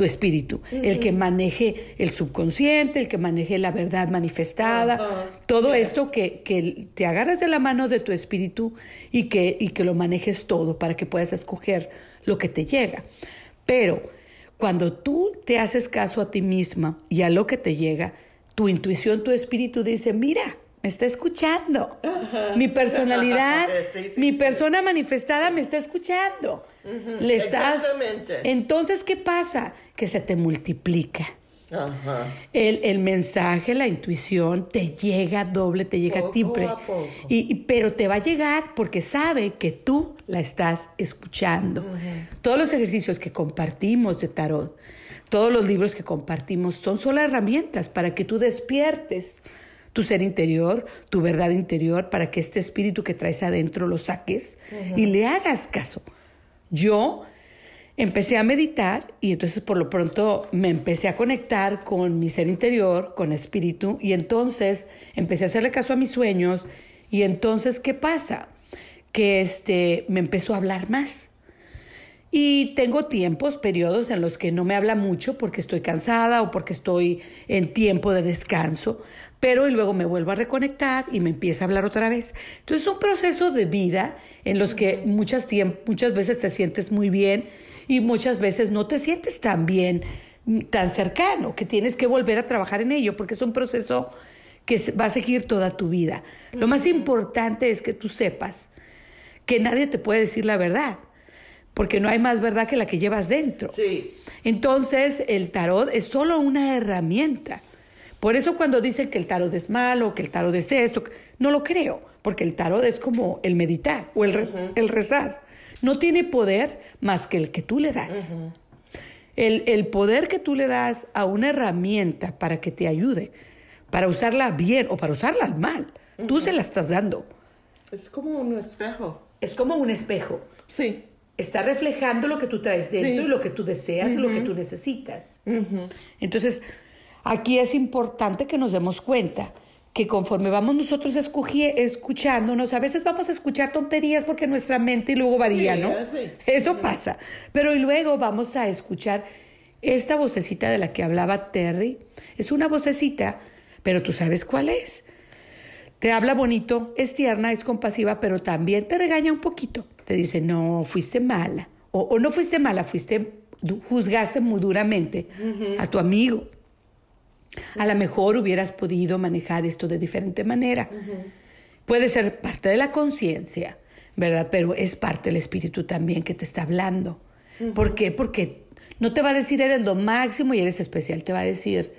tu espíritu, el que maneje el subconsciente, el que maneje la verdad manifestada, todo esto que, que, te agarres de la mano de tu espíritu y que, y que lo manejes todo para que puedas escoger lo que te llega. Pero cuando tú te haces caso a ti misma y a lo que te llega, tu intuición, tu espíritu dice, mira, me está escuchando. Mi personalidad, [LAUGHS] mi persona manifestada me está escuchando. Le estás. Entonces, ¿qué pasa? Que se te multiplica. El, el, mensaje, la intuición te llega doble, te llega triple. Y, pero te va a llegar porque sabe que tú la estás escuchando. Todos los ejercicios que compartimos de tarot, todos los libros que compartimos son solo herramientas para que tú despiertes tu ser interior, tu verdad interior, para que este espíritu que traes adentro lo saques y le hagas caso. Yo empecé a meditar y entonces por lo pronto me empecé a conectar con mi ser interior, con espíritu, y entonces empecé a hacerle caso a mis sueños y entonces, ¿qué pasa? Que este, me empezó a hablar más. Y tengo tiempos, periodos en los que no me habla mucho porque estoy cansada o porque estoy en tiempo de descanso, pero y luego me vuelvo a reconectar y me empieza a hablar otra vez. Entonces es un proceso de vida en los que muchas, muchas veces te sientes muy bien y muchas veces no te sientes tan bien, tan cercano, que tienes que volver a trabajar en ello porque es un proceso que va a seguir toda tu vida. Lo más importante es que tú sepas que nadie te puede decir la verdad porque no hay más verdad que la que llevas dentro. Sí. Entonces, el tarot es solo una herramienta. Por eso cuando dicen que el tarot es malo, que el tarot es esto, no lo creo, porque el tarot es como el meditar o el, el rezar. No tiene poder más que el que tú le das. el, el poder que tú le das a una herramienta para que te ayude, para usarla bien o para usarla mal, tú se la estás dando. Es como un espejo. Es como un espejo. Sí está reflejando lo que tú traes dentro y lo que tú deseas y lo que tú necesitas. Entonces, aquí es importante que nos demos cuenta que conforme vamos nosotros escuchándonos, a veces vamos a escuchar tonterías porque nuestra mente luego varía, ¿no? Eso pasa. Pero y luego vamos a escuchar esta vocecita de la que hablaba Terry. Es una vocecita, pero tú sabes cuál es. Te habla bonito, es tierna, es compasiva, pero también te regaña un poquito te dice, no, fuiste mala. O, no fuiste mala, fuiste, juzgaste muy duramente a tu amigo. A lo mejor hubieras podido manejar esto de diferente manera. Puede ser parte de la conciencia, ¿verdad? Pero es parte del espíritu también que te está hablando. ¿Por qué? Porque no te va a decir eres lo máximo y eres especial, te va a decir,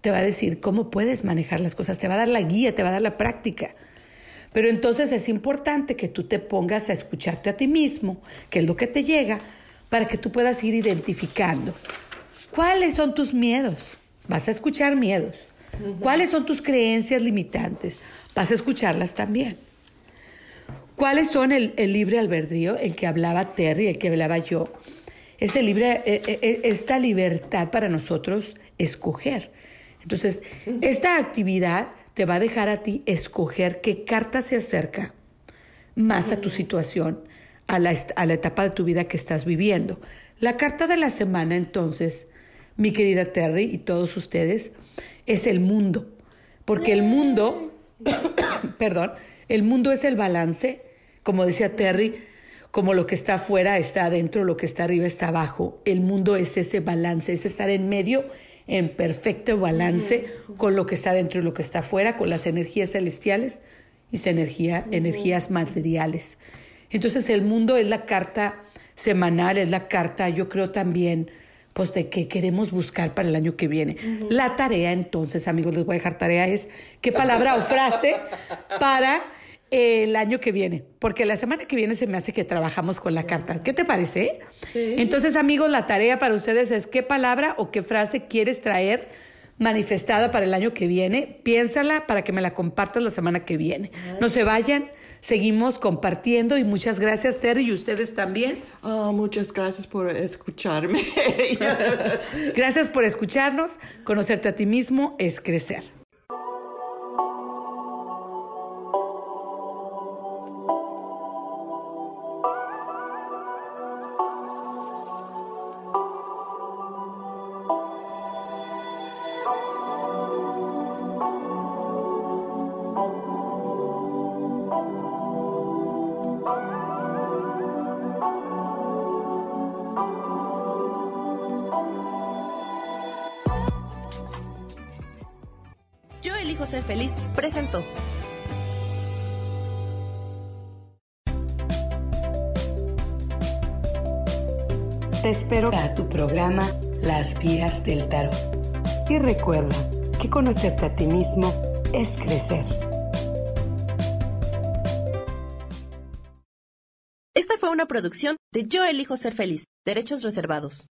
te va a decir cómo puedes manejar las cosas, te va a dar la guía, te va a dar la práctica. Pero entonces es importante que tú te pongas a escucharte a ti mismo, que es lo que te llega, para que tú puedas ir identificando cuáles son tus miedos. Vas a escuchar miedos. ¿Cuáles son tus creencias limitantes? Vas a escucharlas también. ¿Cuáles son el, libre albedrío, el que hablaba Terry, el que hablaba yo? Ese libre, eh, eh, eh, esta libertad para nosotros escoger. Entonces, esta actividad te va a dejar a ti escoger qué carta se acerca más a tu situación, a la, a la etapa de tu vida que estás viviendo. La carta de la semana, entonces, mi querida Terry y todos ustedes, es el mundo. Porque el mundo, [COUGHS] perdón, el mundo es el balance, como decía Terry, como lo que está afuera está adentro, lo que está arriba está abajo. El mundo es ese balance, es estar en medio en perfecto balance con lo que está dentro y lo que está afuera, con las energías celestiales y energía, energías materiales. Entonces el mundo es la carta semanal, es la carta, yo creo también, pues de qué queremos buscar para el año que viene. La tarea entonces, amigos, les voy a dejar tarea, es qué palabra o frase para el año que viene, porque la semana que viene se me hace que trabajamos con la carta. ¿Qué te parece? Entonces, amigos, la tarea para ustedes es qué palabra o qué frase quieres traer manifestada para el año que viene. Piénsala para que me la compartas la semana que viene. No se vayan, seguimos compartiendo y muchas gracias, Terry, y ustedes también. Oh, muchas gracias por escucharme. [LAUGHS] [LAUGHS] gracias por escucharnos. Conocerte a ti mismo es crecer. Del Tarot. Y recuerda que conocerte a ti mismo es crecer. Esta fue una producción de Yo elijo ser feliz, derechos reservados.